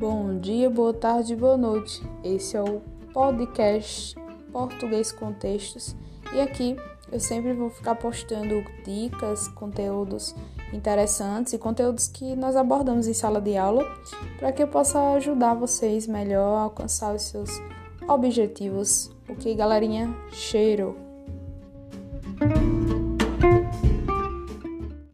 Bom dia, boa tarde boa noite. Esse é o podcast Português com Textos e aqui eu sempre vou ficar postando dicas, conteúdos interessantes e conteúdos que nós abordamos em sala de aula para que eu possa ajudar vocês melhor a alcançar os seus objetivos. Ok, galerinha? Cheiro!